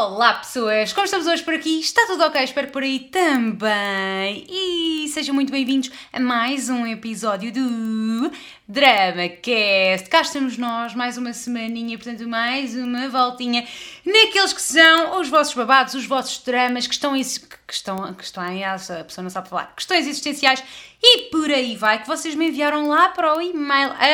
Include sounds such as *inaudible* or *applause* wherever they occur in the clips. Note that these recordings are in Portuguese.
Olá pessoas, como estamos hoje por aqui? Está tudo ok? Espero por aí também. E sejam muito bem-vindos a mais um episódio do DramaCast. Cá estamos nós, mais uma semaninha, portanto, mais uma voltinha naqueles que são os vossos babados, os vossos dramas que estão, que estão, que estão em, a pessoa não sabe falar, questões existenciais e por aí vai, que vocês me enviaram lá para o e-mail a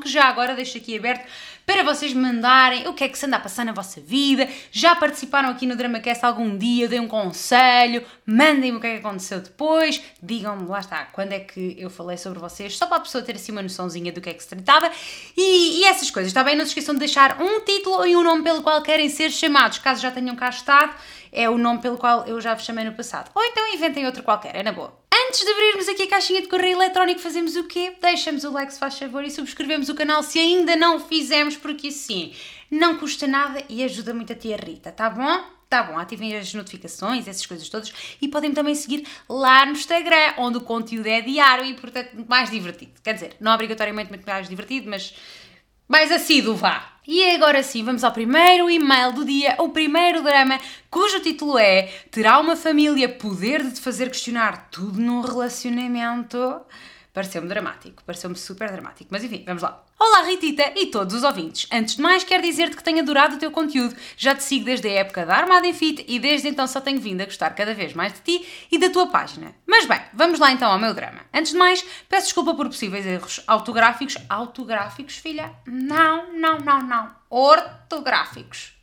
que já agora deixo aqui aberto para vocês me mandarem o que é que se anda a passar na vossa vida. Já participaram aqui no DramaCast algum dia? Dei um conselho, mandem-me o que é que aconteceu depois, digam-me, lá está, quando é que eu falei sobre vocês, só para a pessoa ter assim uma noçãozinha do que é que se tratava e, e essas coisas, está bem? Não se esqueçam de deixar um título e um nome pelo qual querem ser chamados, caso já tenham cá estado, é o nome pelo qual eu já vos chamei no passado. Ou então inventem outro qualquer, é na boa. Antes de abrirmos aqui a caixinha de correio eletrónico, fazemos o quê? Deixamos o like se faz favor e subscrevemos o canal se ainda não o fizemos, porque assim não custa nada e ajuda muito a tia Rita, tá bom? Tá bom, ativem as notificações, essas coisas todas e podem também seguir lá no Instagram, onde o conteúdo é diário e, portanto, mais divertido. Quer dizer, não obrigatoriamente muito mais divertido, mas mais assíduo vá. E agora sim, vamos ao primeiro e-mail do dia, o primeiro drama, cujo título é Terá uma família poder de te fazer questionar tudo num relacionamento? Pareceu-me dramático, pareceu-me super dramático. Mas enfim, vamos lá. Olá Ritita e todos os ouvintes. Antes de mais, quero dizer-te que tenho adorado o teu conteúdo. Já te sigo desde a época da Armada em Fit e desde então só tenho vindo a gostar cada vez mais de ti e da tua página. Mas bem, vamos lá então ao meu drama. Antes de mais, peço desculpa por possíveis erros autográficos. Autográficos, filha? Não, não, não, não. Ortográficos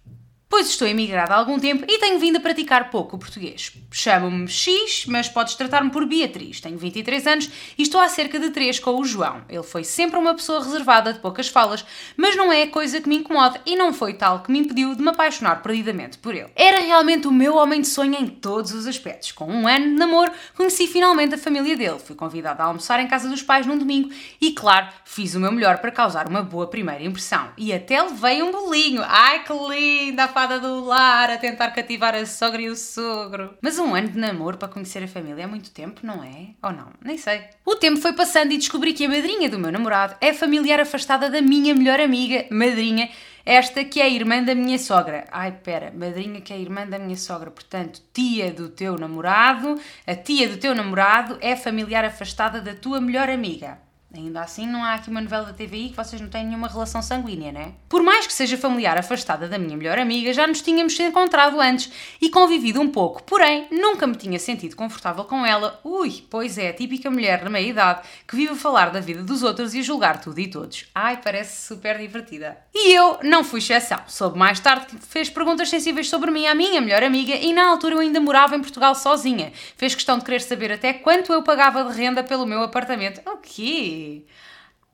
pois estou emigrada há algum tempo e tenho vindo a praticar pouco o português. Chamo-me X, mas podes tratar-me por Beatriz. Tenho 23 anos e estou há cerca de 3 com o João. Ele foi sempre uma pessoa reservada, de poucas falas, mas não é coisa que me incomoda e não foi tal que me impediu de me apaixonar perdidamente por ele. Era realmente o meu homem de sonho em todos os aspectos. Com um ano de namoro, conheci finalmente a família dele. Fui convidada a almoçar em casa dos pais num domingo e, claro, fiz o meu melhor para causar uma boa primeira impressão. E até levei um bolinho. Ai que linda! Fada do lar a tentar cativar a sogra e o sogro. Mas um ano de namoro para conhecer a família é muito tempo, não é? Ou não? Nem sei. O tempo foi passando e descobri que a madrinha do meu namorado é familiar afastada da minha melhor amiga, madrinha, esta que é a irmã da minha sogra. Ai, pera, madrinha que é a irmã da minha sogra. Portanto, tia do teu namorado, a tia do teu namorado é familiar afastada da tua melhor amiga. Ainda assim, não há aqui uma novela da TVI que vocês não têm nenhuma relação sanguínea, né? Por mais que seja familiar afastada da minha melhor amiga, já nos tínhamos encontrado antes e convivido um pouco, porém, nunca me tinha sentido confortável com ela. Ui, pois é, a típica mulher da meia-idade que vive a falar da vida dos outros e a julgar tudo e todos. Ai, parece super divertida. E eu não fui exceção. Soube mais tarde que fez perguntas sensíveis sobre mim à minha melhor amiga e na altura eu ainda morava em Portugal sozinha. Fez questão de querer saber até quanto eu pagava de renda pelo meu apartamento. O quê?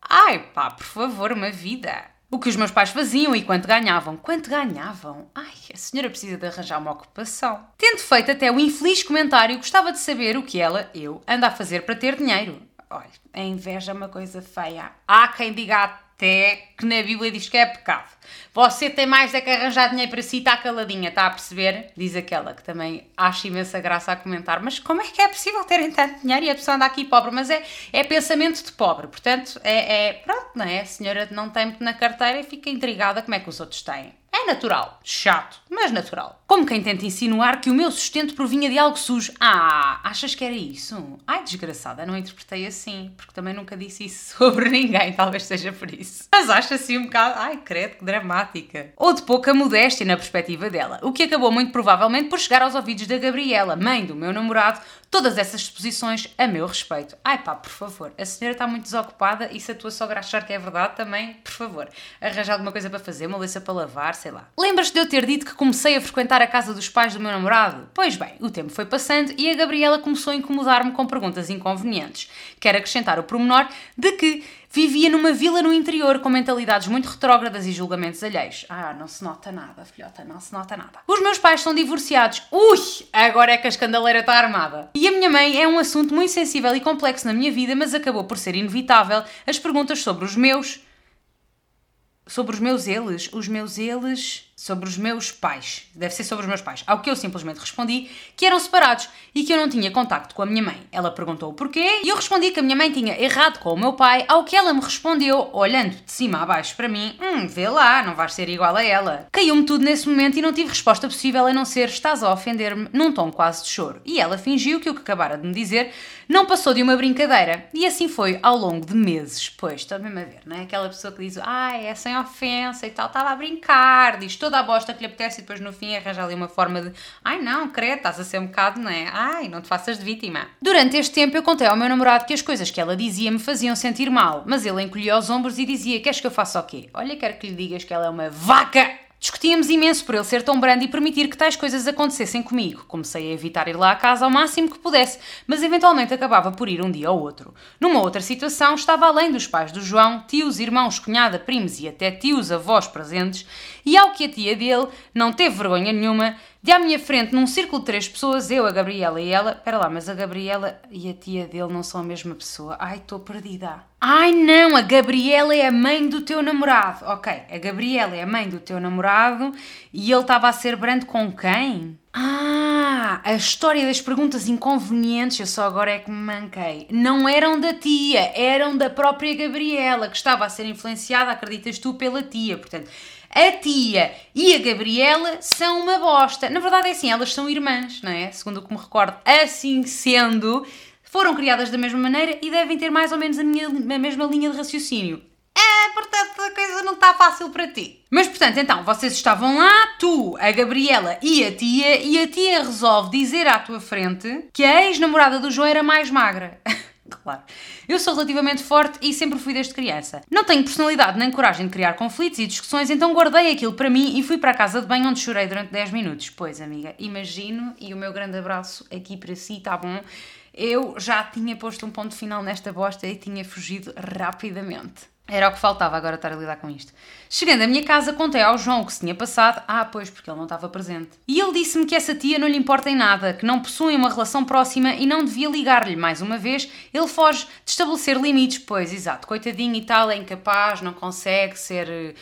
Ai pá, por favor, uma vida. O que os meus pais faziam e quanto ganhavam. Quanto ganhavam? Ai, a senhora precisa de arranjar uma ocupação. Tendo feito até o infeliz comentário, gostava de saber o que ela, eu, anda a fazer para ter dinheiro. Olha, a inveja é uma coisa feia. Há quem diga até que na Bíblia diz que é pecado. Você tem mais é que arranjar dinheiro para si, está caladinha, está a perceber? Diz aquela que também acha imensa graça a comentar. Mas como é que é possível terem tanto dinheiro e a pessoa anda aqui pobre? Mas é, é pensamento de pobre, portanto, é, é pronto, não é? A senhora não tem muito na carteira e fica intrigada como é que os outros têm. É natural. Chato, mas natural. Como quem tenta insinuar que o meu sustento provinha de algo sujo. Ah, achas que era isso? Ai, desgraçada, não interpretei assim, porque também nunca disse isso *laughs* sobre ninguém, talvez seja por isso. Mas acho assim um bocado. Ai, credo, que dramática. Ou de pouca modéstia na perspectiva dela, o que acabou muito provavelmente por chegar aos ouvidos da Gabriela, mãe do meu namorado, todas essas exposições a meu respeito. Ai pá, por favor, a senhora está muito desocupada e se a tua sogra achar que é verdade também, por favor, arranja alguma coisa para fazer, uma louça para lavar, sei lá. Lembras-te de eu ter dito que comecei a frequentar a casa dos pais do meu namorado? Pois bem, o tempo foi passando e a Gabriela começou a incomodar-me com perguntas inconvenientes. Quero acrescentar o pormenor de que vivia numa vila no interior com mentalidades muito retrógradas e julgamentos alheios. Ah, não se nota nada, filhota, não se nota nada. Os meus pais são divorciados. Ui, agora é que a escandaleira está armada. E a minha mãe é um assunto muito sensível e complexo na minha vida, mas acabou por ser inevitável as perguntas sobre os meus sobre os meus eles, os meus eles sobre os meus pais. Deve ser sobre os meus pais. Ao que eu simplesmente respondi que eram separados e que eu não tinha contacto com a minha mãe. Ela perguntou o porquê e eu respondi que a minha mãe tinha errado com o meu pai, ao que ela me respondeu, olhando de cima a baixo para mim: Hum, vê lá, não vais ser igual a ela. Caiu-me tudo nesse momento e não tive resposta possível a não ser estás a ofender-me num tom quase de choro. E ela fingiu que o que acabara de me dizer não passou de uma brincadeira. E assim foi ao longo de meses. Pois, estou mesmo a ver, não é? Aquela pessoa que diz, ah, é sem ofensa e tal, estava a brincar, diz toda a bosta que lhe apetece e depois no fim arranja ali uma forma de, ai não, credo, estás a ser um bocado, não é? Ai, não te faças de vítima. Durante este tempo eu contei ao meu namorado que as coisas que ela dizia me faziam sentir mal, mas ele encolhia os ombros e dizia, queres que eu faça o quê? Olha, quero que lhe digas que ela é uma vaca! Discutíamos imenso por ele ser tão brando e permitir que tais coisas acontecessem comigo. Comecei a evitar ir lá à casa ao máximo que pudesse, mas eventualmente acabava por ir um dia ou outro. Numa outra situação, estava além dos pais do João, tios, irmãos, cunhada, primos e até tios, avós presentes, e ao que a tia dele não teve vergonha nenhuma, de à minha frente, num círculo de três pessoas, eu, a Gabriela e ela. Espera lá, mas a Gabriela e a tia dele não são a mesma pessoa. Ai, estou perdida. Ai não, a Gabriela é a mãe do teu namorado. Ok, a Gabriela é a mãe do teu namorado e ele estava a ser brando com quem? Ah, a história das perguntas inconvenientes, eu só agora é que me manquei. Não eram da tia, eram da própria Gabriela, que estava a ser influenciada, acreditas tu, pela tia. Portanto, a tia e a Gabriela são uma bosta. Na verdade é assim, elas são irmãs, não é? Segundo o que me recordo. Assim sendo, foram criadas da mesma maneira e devem ter mais ou menos a, minha, a mesma linha de raciocínio. É, portanto, a coisa não está fácil para ti. Mas, portanto, então, vocês estavam lá, tu, a Gabriela e a tia, e a tia resolve dizer à tua frente que a ex-namorada do João era mais magra. *laughs* claro. Eu sou relativamente forte e sempre fui desde criança. Não tenho personalidade nem coragem de criar conflitos e discussões, então guardei aquilo para mim e fui para a casa de banho onde chorei durante 10 minutos. Pois, amiga, imagino e o meu grande abraço aqui para si, tá bom? Eu já tinha posto um ponto final nesta bosta e tinha fugido rapidamente. Era o que faltava agora estar a lidar com isto. Chegando à minha casa, contei ao João o que se tinha passado. Ah, pois, porque ele não estava presente. E ele disse-me que essa tia não lhe importa em nada, que não possuem uma relação próxima e não devia ligar-lhe. Mais uma vez, ele foge de estabelecer limites. Pois, exato, coitadinho e tal, é incapaz, não consegue ser eh,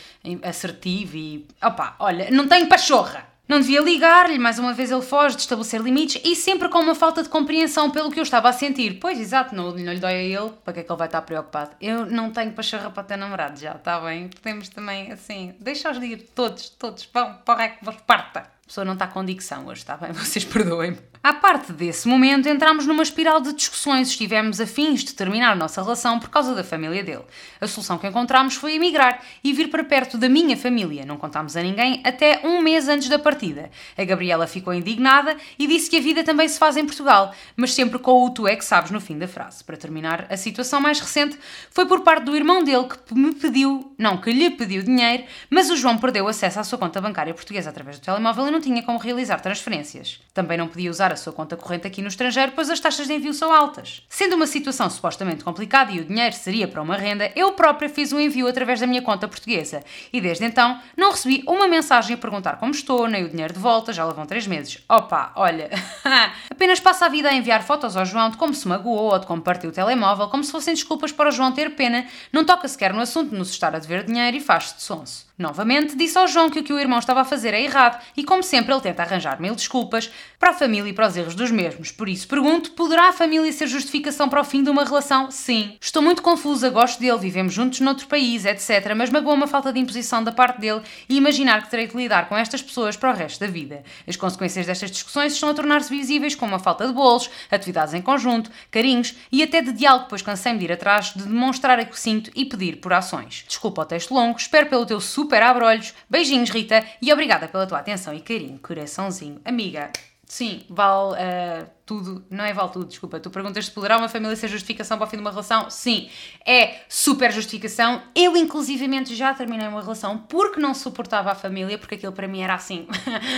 assertivo e. Opá, olha, não tem pachorra. Não devia ligar-lhe, mais uma vez ele foge de estabelecer limites e sempre com uma falta de compreensão pelo que eu estava a sentir. Pois, exato, não, não lhe dói a ele, para que é que ele vai estar preocupado? Eu não tenho para ter namorado já, está bem? Podemos também, assim, deixa-os ir, todos, todos, vão para o rec, parta. A pessoa não está com dicção hoje, está bem? *laughs* Vocês perdoem-me. À parte desse momento, entramos numa espiral de discussões. Estivemos afins de terminar a nossa relação por causa da família dele. A solução que encontramos foi emigrar e vir para perto da minha família. Não contámos a ninguém até um mês antes da partida. A Gabriela ficou indignada e disse que a vida também se faz em Portugal, mas sempre com o tu é que sabes no fim da frase. Para terminar, a situação mais recente foi por parte do irmão dele que me pediu, não que lhe pediu dinheiro, mas o João perdeu acesso à sua conta bancária portuguesa através do telemóvel e não tinha como realizar transferências. Também não podia usar a sua conta corrente aqui no estrangeiro, pois as taxas de envio são altas. Sendo uma situação supostamente complicada e o dinheiro seria para uma renda, eu própria fiz o um envio através da minha conta portuguesa e desde então não recebi uma mensagem a perguntar como estou, nem o dinheiro de volta, já vão três meses. Opa, olha, *laughs* apenas passa a vida a enviar fotos ao João de como se magoou ou de como partiu o telemóvel, como se fossem desculpas para o João ter pena, não toca sequer no assunto de nos estar a dever dinheiro e faz-se de sonso. Novamente, disse ao João que o que o irmão estava a fazer é errado e, como sempre, ele tenta arranjar mil desculpas para a família e para os erros dos mesmos. Por isso, pergunto: poderá a família ser justificação para o fim de uma relação? Sim. Estou muito confusa, gosto dele, vivemos juntos noutro país, etc. Mas magoa uma falta de imposição da parte dele e imaginar que terei de lidar com estas pessoas para o resto da vida. As consequências destas discussões estão a tornar-se visíveis com uma falta de bolos, atividades em conjunto, carinhos e até de diálogo, pois cansei-me de ir atrás, de demonstrar o que sinto e pedir por ações. Desculpa o texto longo, espero pelo teu super super abre-olhos. Beijinhos, Rita, e obrigada pela tua atenção e carinho. Coraçãozinho. Amiga, sim, vale uh, tudo. Não é vale tudo, desculpa. Tu perguntas se poderá uma família ser justificação para o fim de uma relação? Sim, é super justificação. Eu, inclusivamente, já terminei uma relação porque não suportava a família, porque aquilo para mim era assim.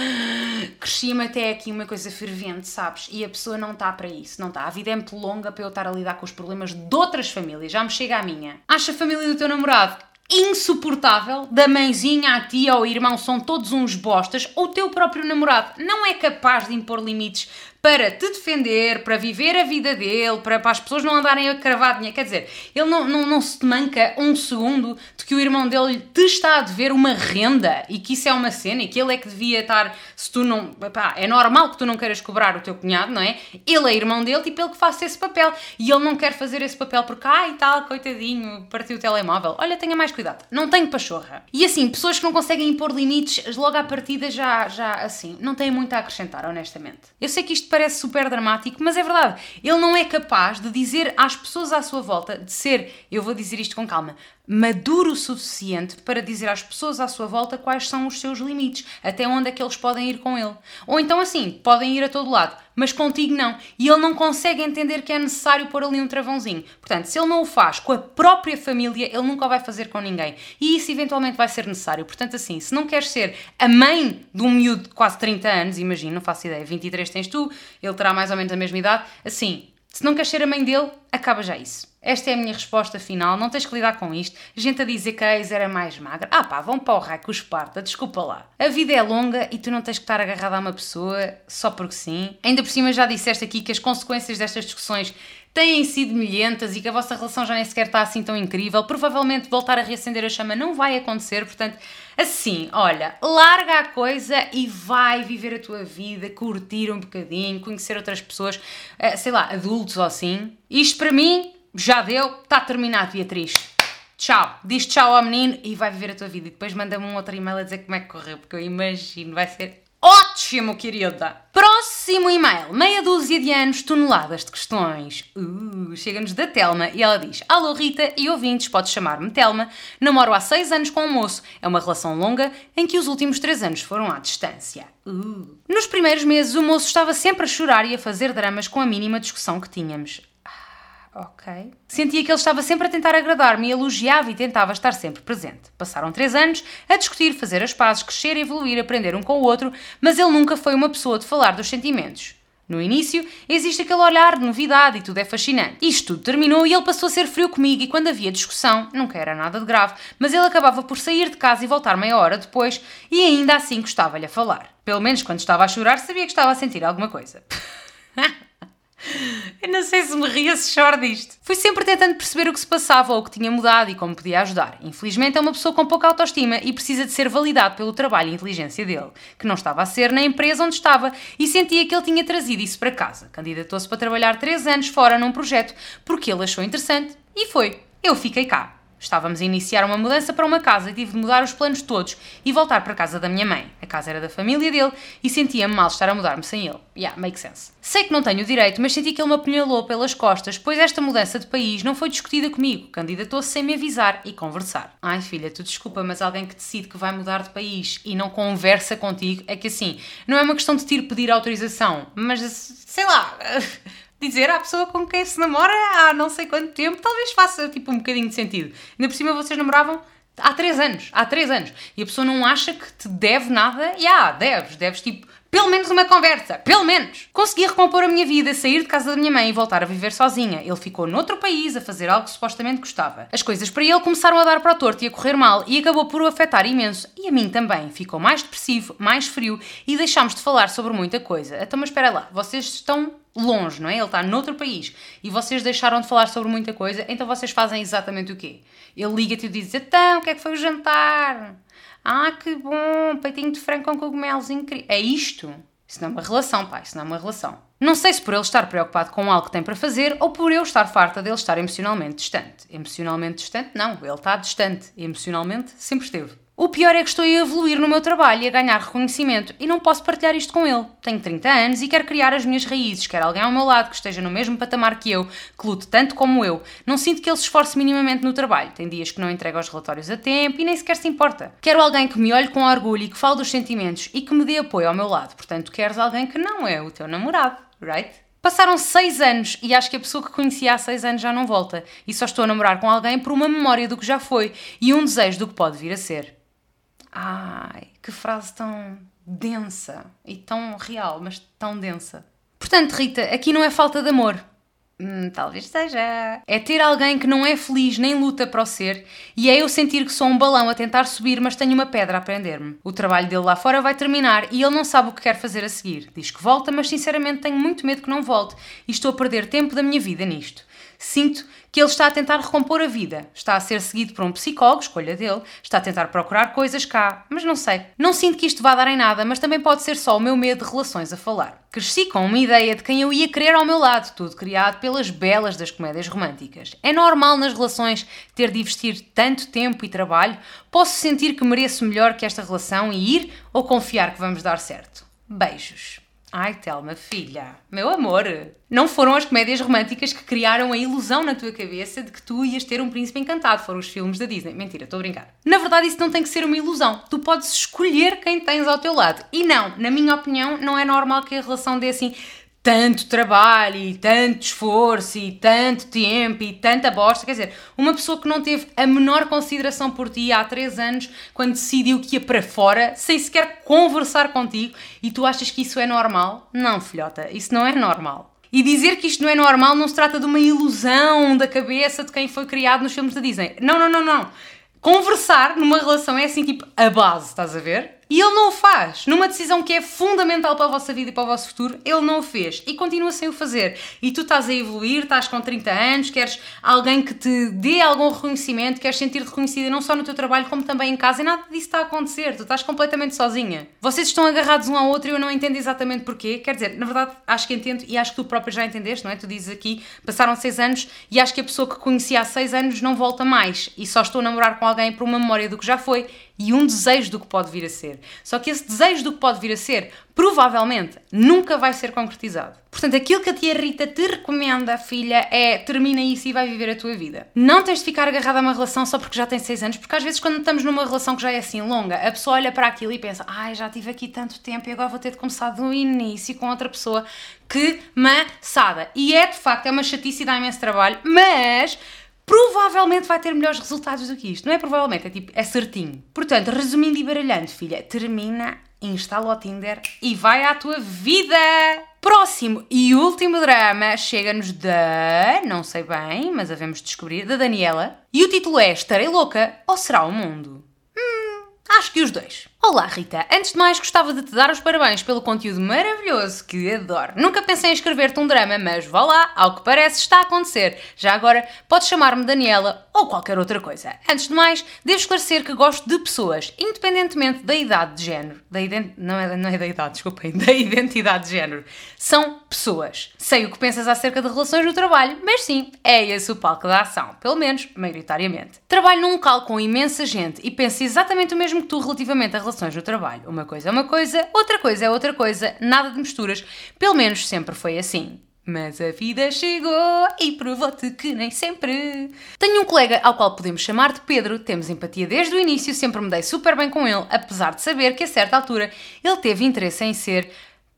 *laughs* Cresci-me até aqui uma coisa fervente, sabes? E a pessoa não está para isso, não está. A vida é muito longa para eu estar a lidar com os problemas de outras famílias. Já me chega à minha. Acha a família do teu namorado insuportável da mãezinha, a tia ou irmão são todos uns bostas, ou o teu próprio namorado não é capaz de impor limites para te defender, para viver a vida dele, para, para as pessoas não andarem a cravar dinheiro. Quer dizer, ele não, não, não se manca um segundo de que o irmão dele te está a dever uma renda e que isso é uma cena e que ele é que devia estar. Se tu não. Pá, é normal que tu não queiras cobrar o teu cunhado, não é? Ele é irmão dele, tipo ele que faça esse papel. E ele não quer fazer esse papel porque, ai tal, coitadinho, partiu o telemóvel. Olha, tenha mais cuidado. Não tenho pachorra. E assim, pessoas que não conseguem impor limites logo à partida já, já assim, não têm muito a acrescentar, honestamente. Eu sei que isto parece super dramático, mas é verdade. Ele não é capaz de dizer às pessoas à sua volta, de ser, eu vou dizer isto com calma, maduro o suficiente para dizer às pessoas à sua volta quais são os seus limites, até onde é que eles podem ir com ele. Ou então assim, podem ir a todo lado, mas contigo não. E ele não consegue entender que é necessário pôr ali um travãozinho. Portanto, se ele não o faz com a própria família, ele nunca vai fazer com ninguém. E isso eventualmente vai ser necessário. Portanto, assim, se não queres ser a mãe de um miúdo de quase 30 anos, imagina, não faço ideia, 23 tens tu, ele terá mais ou menos a mesma idade, assim, se não queres ser a mãe dele, acaba já isso. Esta é a minha resposta final, não tens que lidar com isto. Gente a dizer que a ex era mais magra. Ah pá, vão para o raio com o Esparta, desculpa lá. A vida é longa e tu não tens que estar agarrada a uma pessoa só porque sim. Ainda por cima já disseste aqui que as consequências destas discussões têm sido milhentas e que a vossa relação já nem sequer está assim tão incrível. Provavelmente voltar a reacender a chama não vai acontecer, portanto, assim, olha, larga a coisa e vai viver a tua vida, curtir um bocadinho, conhecer outras pessoas, eh, sei lá, adultos ou assim. Isto para mim já deu, está terminado, Beatriz. Tchau. Diz tchau ao menino e vai viver a tua vida. E depois manda-me um outro e-mail a dizer como é que correu, porque eu imagino, vai ser Ótimo, querida! Próximo e-mail. Meia dúzia de anos, toneladas de questões. Uh, Chega-nos da Telma e ela diz: Alô Rita e ouvintes, podes chamar-me Telma. Namoro há seis anos com um moço. É uma relação longa em que os últimos três anos foram à distância. Uh. Nos primeiros meses, o moço estava sempre a chorar e a fazer dramas com a mínima discussão que tínhamos. Ok. Sentia que ele estava sempre a tentar agradar-me e elogiava e tentava estar sempre presente. Passaram três anos a discutir, fazer as pazes, crescer, evoluir, aprender um com o outro, mas ele nunca foi uma pessoa de falar dos sentimentos. No início, existe aquele olhar de novidade e tudo é fascinante. Isto tudo terminou e ele passou a ser frio comigo e quando havia discussão, nunca era nada de grave, mas ele acabava por sair de casa e voltar meia hora depois e ainda assim gostava-lhe a falar. Pelo menos quando estava a chorar sabia que estava a sentir alguma coisa. *laughs* Eu não sei se me ria se choro disto. Fui sempre tentando perceber o que se passava ou o que tinha mudado e como podia ajudar. Infelizmente é uma pessoa com pouca autoestima e precisa de ser validado pelo trabalho e inteligência dele, que não estava a ser na empresa onde estava e sentia que ele tinha trazido isso para casa. Candidatou-se para trabalhar 3 anos fora num projeto porque ele achou interessante e foi. Eu fiquei cá. Estávamos a iniciar uma mudança para uma casa e tive de mudar os planos todos e voltar para a casa da minha mãe. A casa era da família dele e sentia-me mal estar a mudar-me sem ele. Yeah, make sense. Sei que não tenho direito, mas senti que ele me apunhalou pelas costas, pois esta mudança de país não foi discutida comigo. Candidatou-se sem me avisar e conversar. Ai filha, tu desculpa, mas alguém que decide que vai mudar de país e não conversa contigo é que assim, não é uma questão de te ir pedir autorização, mas sei lá *laughs* dizer à pessoa com quem se namora há não sei quanto tempo, talvez faça tipo um bocadinho de sentido. Ainda por cima vocês namoravam há 3 anos, há 3 anos, e a pessoa não acha que te deve nada, e ah, deves, deves tipo pelo menos uma conversa, pelo menos. Consegui recompor a minha vida, sair de casa da minha mãe e voltar a viver sozinha. Ele ficou noutro país a fazer algo que supostamente gostava. As coisas para ele começaram a dar para o torto e a correr mal e acabou por o afetar imenso. E a mim também. Ficou mais depressivo, mais frio e deixámos de falar sobre muita coisa. Então, mas espera lá, vocês estão longe, não é? Ele está noutro país e vocês deixaram de falar sobre muita coisa, então vocês fazem exatamente o quê? Ele liga-te e diz: Então, o que é que foi o jantar? Ah, que bom, peitinho de frango com cogumelos incrível. É isto? Isso não é uma relação, pai, isso não é uma relação. Não sei se por ele estar preocupado com algo que tem para fazer ou por eu estar farta dele estar emocionalmente distante. Emocionalmente distante, não, ele está distante. Emocionalmente, sempre esteve. O pior é que estou a evoluir no meu trabalho e a ganhar reconhecimento e não posso partilhar isto com ele. Tenho 30 anos e quero criar as minhas raízes, quero alguém ao meu lado que esteja no mesmo patamar que eu, que lute tanto como eu. Não sinto que ele se esforce minimamente no trabalho. Tem dias que não entrega os relatórios a tempo e nem sequer se importa. Quero alguém que me olhe com orgulho e que fale dos sentimentos e que me dê apoio ao meu lado. Portanto, queres alguém que não é o teu namorado, right? Passaram seis anos e acho que a pessoa que conhecia há seis anos já não volta. E só estou a namorar com alguém por uma memória do que já foi e um desejo do que pode vir a ser. Ai, que frase tão densa e tão real, mas tão densa. Portanto, Rita, aqui não é falta de amor, Hum, talvez seja. É ter alguém que não é feliz nem luta para o ser e é eu sentir que sou um balão a tentar subir, mas tenho uma pedra a prender-me. O trabalho dele lá fora vai terminar e ele não sabe o que quer fazer a seguir. Diz que volta, mas sinceramente tenho muito medo que não volte e estou a perder tempo da minha vida nisto. Sinto que ele está a tentar recompor a vida. Está a ser seguido por um psicólogo, escolha dele, está a tentar procurar coisas cá, mas não sei. Não sinto que isto vá dar em nada, mas também pode ser só o meu medo de relações a falar. Cresci com uma ideia de quem eu ia querer ao meu lado, tudo criado pelas belas das comédias românticas. É normal nas relações ter de investir tanto tempo e trabalho? Posso sentir que mereço melhor que esta relação e ir ou confiar que vamos dar certo? Beijos. Ai, Telma, filha, meu amor, não foram as comédias românticas que criaram a ilusão na tua cabeça de que tu ias ter um príncipe encantado, foram os filmes da Disney. Mentira, estou a brincar. Na verdade, isso não tem que ser uma ilusão. Tu podes escolher quem tens ao teu lado. E não, na minha opinião, não é normal que a relação dê assim tanto trabalho e tanto esforço e tanto tempo e tanta bosta. Quer dizer, uma pessoa que não teve a menor consideração por ti há três anos, quando decidiu que ia para fora, sem sequer conversar contigo, e tu achas que isso é normal? Não, filhota, isso não é normal. E dizer que isto não é normal não se trata de uma ilusão da cabeça de quem foi criado nos filmes da Disney. Não, não, não, não. Conversar numa relação é assim tipo a base, estás a ver? E ele não o faz. Numa decisão que é fundamental para a vossa vida e para o vosso futuro, ele não o fez. E continua sem o fazer. E tu estás a evoluir, estás com 30 anos, queres alguém que te dê algum reconhecimento, queres sentir-te reconhecida não só no teu trabalho, como também em casa. E nada disso está a acontecer. Tu estás completamente sozinha. Vocês estão agarrados um ao outro e eu não entendo exatamente porquê. Quer dizer, na verdade, acho que entendo e acho que tu próprio já entendeste, não é? Tu dizes aqui, passaram 6 anos e acho que a pessoa que conheci há 6 anos não volta mais. E só estou a namorar com alguém por uma memória do que já foi e um desejo do que pode vir a ser. Só que esse desejo do que pode vir a ser, provavelmente, nunca vai ser concretizado. Portanto, aquilo que a tia Rita te recomenda, filha, é termina isso e vai viver a tua vida. Não tens de ficar agarrada a uma relação só porque já tens 6 anos, porque às vezes quando estamos numa relação que já é assim longa, a pessoa olha para aquilo e pensa, ai, já tive aqui tanto tempo e agora vou ter de começar do início com outra pessoa. Que maçada! E é, de facto, é uma chatice e dá imenso trabalho, mas provavelmente vai ter melhores resultados do que isto. Não é provavelmente, é tipo, é certinho. Portanto, resumindo e baralhando, filha, termina, instala o Tinder e vai à tua vida! Próximo e último drama chega-nos da. não sei bem, mas havemos de descobrir, da Daniela. E o título é Estarei Louca ou Será o Mundo? Hum, acho que os dois. Olá Rita, antes de mais gostava de te dar os parabéns pelo conteúdo maravilhoso que adoro. Nunca pensei em escrever-te um drama, mas vá lá, ao que parece está a acontecer. Já agora podes chamar-me Daniela ou qualquer outra coisa. Antes de mais, devo esclarecer que gosto de pessoas, independentemente da idade de género. Da ident... não, é, não é da idade, desculpem, *laughs* da identidade de género. São pessoas. Sei o que pensas acerca de relações no trabalho, mas sim, é esse o palco da ação, pelo menos maioritariamente. Trabalho num local com imensa gente e penso exatamente o mesmo que tu relativamente a relações no trabalho. Uma coisa é uma coisa, outra coisa é outra coisa, nada de misturas. Pelo menos sempre foi assim. Mas a vida chegou e provou-te que nem sempre. Tenho um colega ao qual podemos chamar de Pedro, temos empatia desde o início, sempre me dei super bem com ele, apesar de saber que a certa altura ele teve interesse em ser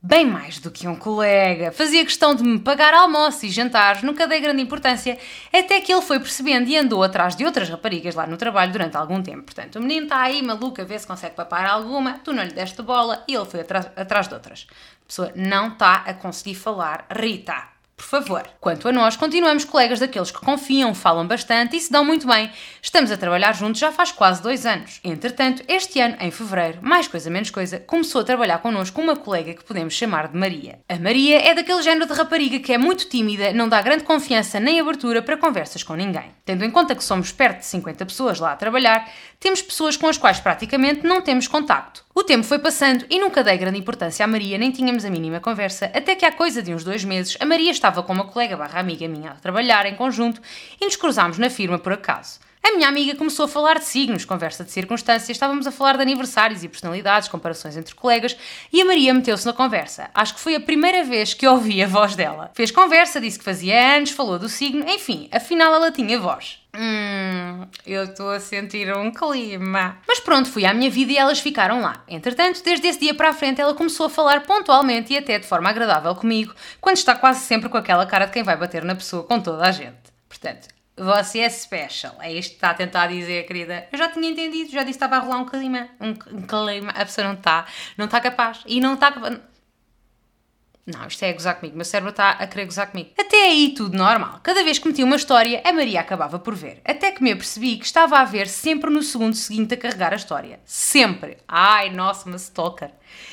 bem mais do que um colega. Fazia questão de me pagar almoço e jantares, nunca dei grande importância, até que ele foi percebendo e andou atrás de outras raparigas lá no trabalho durante algum tempo. Portanto, o menino está aí maluco a ver se consegue papar alguma, tu não lhe deste bola e ele foi atrás, atrás de outras. A pessoa não está a conseguir falar. Rita, por favor. Quanto a nós, continuamos colegas daqueles que confiam, falam bastante e se dão muito bem. Estamos a trabalhar juntos já faz quase dois anos. Entretanto, este ano, em fevereiro, mais coisa menos coisa, começou a trabalhar connosco uma colega que podemos chamar de Maria. A Maria é daquele género de rapariga que é muito tímida, não dá grande confiança nem abertura para conversas com ninguém. Tendo em conta que somos perto de 50 pessoas lá a trabalhar, temos pessoas com as quais praticamente não temos contacto. O tempo foi passando e nunca dei grande importância à Maria, nem tínhamos a mínima conversa, até que há coisa de uns dois meses a Maria estava com uma colega barra amiga minha a trabalhar em conjunto e nos cruzámos na firma por acaso. A minha amiga começou a falar de signos, conversa de circunstâncias, estávamos a falar de aniversários e personalidades, comparações entre colegas, e a Maria meteu-se na conversa. Acho que foi a primeira vez que ouvi a voz dela. Fez conversa, disse que fazia anos, falou do signo, enfim, afinal ela tinha voz. Hum, eu estou a sentir um clima. Mas pronto, fui à minha vida e elas ficaram lá. Entretanto, desde esse dia para a frente, ela começou a falar pontualmente e até de forma agradável comigo, quando está quase sempre com aquela cara de quem vai bater na pessoa com toda a gente. Portanto, você é special. É isto que está a tentar dizer, querida. Eu já tinha entendido, já disse que estava a rolar um clima. Um clima. A pessoa não está. Não está capaz. E não está capaz Não, isto é a gozar comigo. Meu cérebro está a querer gozar comigo. Até aí tudo normal. Cada vez que metia uma história, a Maria acabava por ver. Até que me apercebi que estava a ver sempre no segundo seguinte a carregar a história. Sempre. Ai, nossa, uma stalker.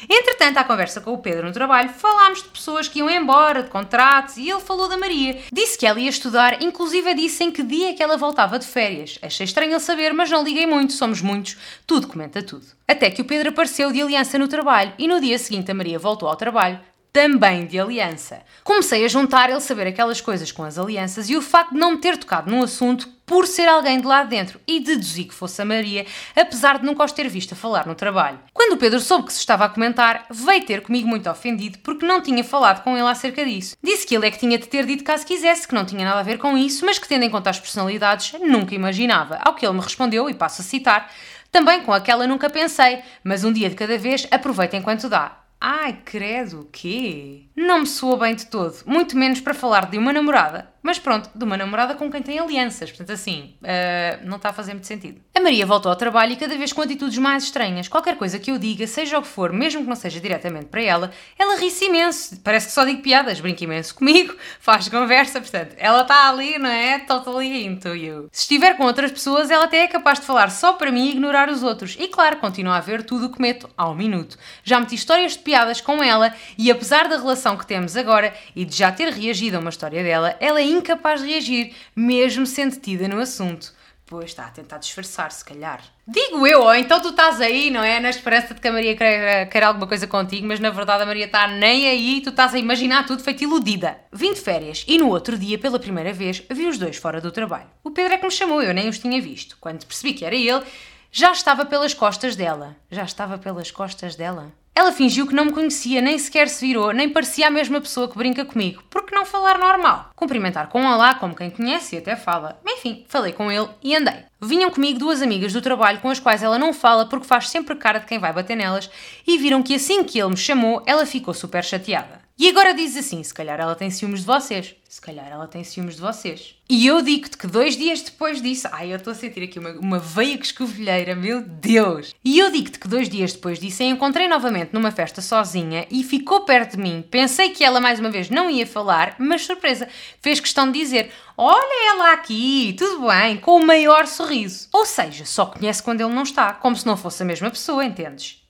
Entretanto, à conversa com o Pedro no trabalho, falámos de pessoas que iam embora, de contratos, e ele falou da Maria. Disse que ela ia estudar, inclusive disse em que dia é que ela voltava de férias. Achei estranho ele saber, mas não liguei muito, somos muitos, tudo comenta tudo. Até que o Pedro apareceu de aliança no trabalho, e no dia seguinte a Maria voltou ao trabalho, também de aliança. Comecei a juntar ele saber aquelas coisas com as alianças e o facto de não me ter tocado no assunto por ser alguém de lá dentro e deduzi que fosse a Maria, apesar de nunca os ter visto a falar no trabalho. Quando o Pedro soube que se estava a comentar, veio ter comigo muito ofendido porque não tinha falado com ele acerca disso. Disse que ele é que tinha de ter dito caso quisesse, que não tinha nada a ver com isso, mas que tendo em conta as personalidades, nunca imaginava. Ao que ele me respondeu, e passo a citar, também com aquela nunca pensei, mas um dia de cada vez aproveita enquanto dá. Ai, credo, o quê? Não me soa bem de todo, muito menos para falar de uma namorada. Mas pronto, de uma namorada com quem tem alianças, portanto assim, uh, não está a fazer muito sentido. A Maria voltou ao trabalho e cada vez com atitudes mais estranhas. Qualquer coisa que eu diga, seja o que for, mesmo que não seja diretamente para ela, ela ri-se imenso. Parece que só digo piadas, brinca imenso comigo, *laughs* faz conversa, portanto, ela está ali, não é? Totally into you. Se estiver com outras pessoas, ela até é capaz de falar só para mim e ignorar os outros. E claro, continua a ver tudo o que meto ao minuto. Já meti histórias de piadas com ela e apesar da relação que temos agora e de já ter reagido a uma história dela, ela é incapaz de reagir, mesmo sendo tida no assunto. Pois está a tentar disfarçar, se calhar. Digo eu, ou então tu estás aí, não é? Na esperança de que a Maria quer, quer alguma coisa contigo, mas na verdade a Maria está nem aí e tu estás a imaginar tudo feito iludida. Vim de férias e no outro dia, pela primeira vez, vi os dois fora do trabalho. O Pedro é que me chamou, eu nem os tinha visto. Quando percebi que era ele, já estava pelas costas dela. Já estava pelas costas dela? Ela fingiu que não me conhecia, nem sequer se virou, nem parecia a mesma pessoa que brinca comigo. Por que não falar normal? Cumprimentar com olá, como quem conhece e até fala. Enfim, falei com ele e andei. Vinham comigo duas amigas do trabalho com as quais ela não fala porque faz sempre cara de quem vai bater nelas e viram que assim que ele me chamou, ela ficou super chateada. E agora diz assim: se calhar ela tem ciúmes de vocês. Se calhar ela tem ciúmes de vocês. E eu digo-te que dois dias depois disso. Ai, eu estou a sentir aqui uma, uma veia que escovilheira, meu Deus! E eu digo-te que dois dias depois disso a encontrei novamente numa festa sozinha e ficou perto de mim. Pensei que ela mais uma vez não ia falar, mas surpresa, fez questão de dizer: Olha ela aqui, tudo bem, com o maior sorriso. Ou seja, só conhece quando ele não está, como se não fosse a mesma pessoa, entendes?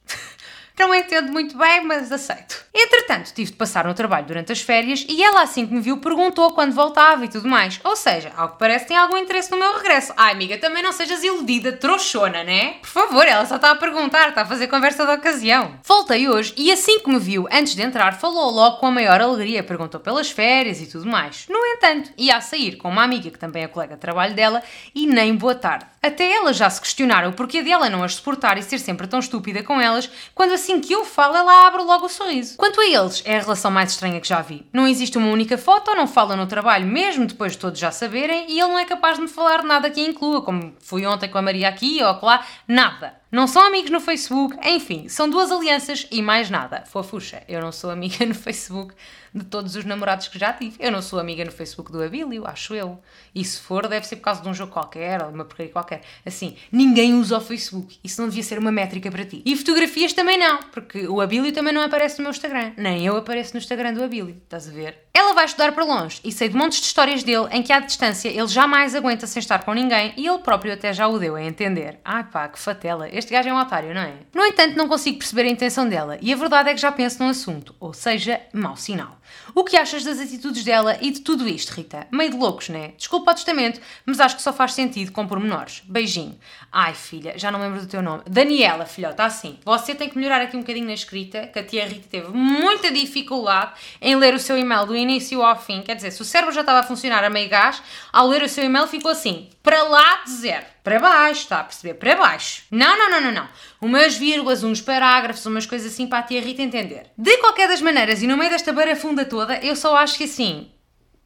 Não entendo muito bem, mas aceito. Entretanto, tive de passar no trabalho durante as férias e ela, assim que me viu, perguntou quando voltava e tudo mais. Ou seja, ao que parece, tem algum interesse no meu regresso. Ai, amiga, também não sejas iludida, trouxona, né? Por favor, ela só está a perguntar, está a fazer conversa de ocasião. Voltei hoje e, assim que me viu, antes de entrar, falou logo com a maior alegria, perguntou pelas férias e tudo mais. No entanto, ia a sair com uma amiga que também é colega de trabalho dela e nem boa tarde. Até elas já se questionaram o porquê dela não as suportar e ser sempre tão estúpida com elas, quando assim que eu falo ela abre logo o sorriso. Quanto a eles, é a relação mais estranha que já vi. Não existe uma única foto, não fala no trabalho, mesmo depois de todos já saberem, e ele não é capaz de me falar nada que inclua, como fui ontem com a Maria aqui ou lá, nada. Não são amigos no Facebook, enfim, são duas alianças e mais nada. Fofuxa, eu não sou amiga *laughs* no Facebook de todos os namorados que já tive. Eu não sou amiga no Facebook do Abílio, acho eu. E se for, deve ser por causa de um jogo qualquer ou de uma porcaria qualquer. Assim, ninguém usa o Facebook. Isso não devia ser uma métrica para ti. E fotografias também não, porque o Abílio também não aparece no meu Instagram. Nem eu apareço no Instagram do Abílio. Estás a ver? Ela vai estudar para longe e sei de montes de histórias dele em que à distância ele jamais aguenta sem estar com ninguém e ele próprio até já o deu a entender. Ai pá, que fatela. Este gajo é um otário, não é? No entanto, não consigo perceber a intenção dela e a verdade é que já penso no assunto, ou seja, mau sinal. O que achas das atitudes dela e de tudo isto, Rita? Meio de loucos, né? Desculpa o testamento, mas acho que só faz sentido com pormenores. Beijinho. Ai, filha, já não lembro do teu nome. Daniela, filhota, assim. Você tem que melhorar aqui um bocadinho na escrita, que a tia Rita teve muita dificuldade em ler o seu e-mail do início ao fim. Quer dizer, se o cérebro já estava a funcionar a meio gás, ao ler o seu e-mail ficou assim, para lá de zero. Para baixo, está a perceber? Para baixo. Não, não, não, não, não. Umas vírgulas, uns parágrafos, umas coisas assim para a tia Rita entender. De qualquer das maneiras, e no meio desta barafunda toda, eu só acho que assim,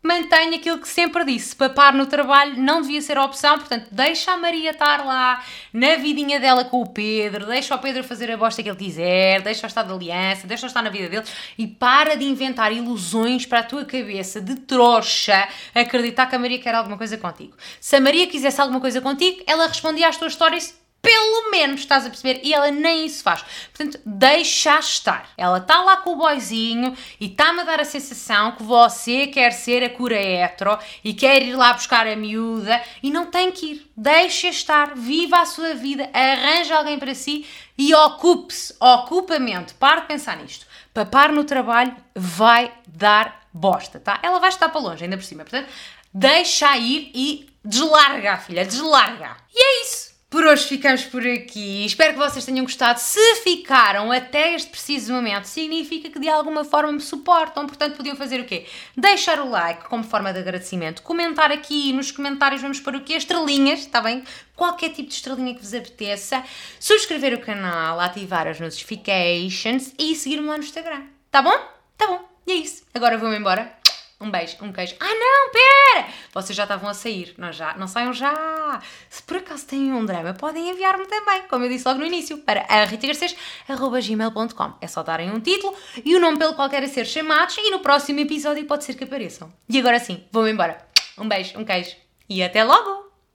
mantenho aquilo que sempre disse: papar no trabalho não devia ser a opção, portanto, deixa a Maria estar lá na vidinha dela com o Pedro, deixa o Pedro fazer a bosta que ele quiser, deixa-o estar de aliança, deixa-o estar na vida dele e para de inventar ilusões para a tua cabeça de trouxa acreditar que a Maria quer alguma coisa contigo. Se a Maria quisesse alguma coisa contigo, ela respondia às tuas histórias pelo menos, estás a perceber? E ela nem isso faz. Portanto, deixa estar. Ela está lá com o boyzinho e está-me a dar a sensação que você quer ser a cura hetero e quer ir lá buscar a miúda e não tem que ir. Deixa estar, viva a sua vida, arranja alguém para si e ocupe-se, ocupa a mente. Pare de pensar nisto. Papar no trabalho vai dar bosta, tá? Ela vai estar para longe, ainda por cima. Portanto, deixa ir e deslarga, filha, deslarga. E é isso. Por hoje ficamos por aqui. Espero que vocês tenham gostado. Se ficaram até este preciso momento, significa que de alguma forma me suportam. Portanto, podiam fazer o quê? Deixar o like como forma de agradecimento. Comentar aqui nos comentários, vamos para o quê? Estrelinhas, está bem? Qualquer tipo de estrelinha que vos apeteça. Subscrever o canal, ativar as notifications e seguir-me lá no Instagram. Tá bom? Tá bom. E é isso. Agora vou-me embora. Um beijo, um queijo. Ah, não, pera! Vocês já estavam a sair, não, já, não saiam já! Se por acaso têm um drama, podem enviar-me também, como eu disse logo no início, para ritagarcês.gmail.com. É só darem um título e o nome pelo qual querem ser chamados e no próximo episódio pode ser que apareçam. E agora sim, vou-me embora. Um beijo, um queijo e até logo!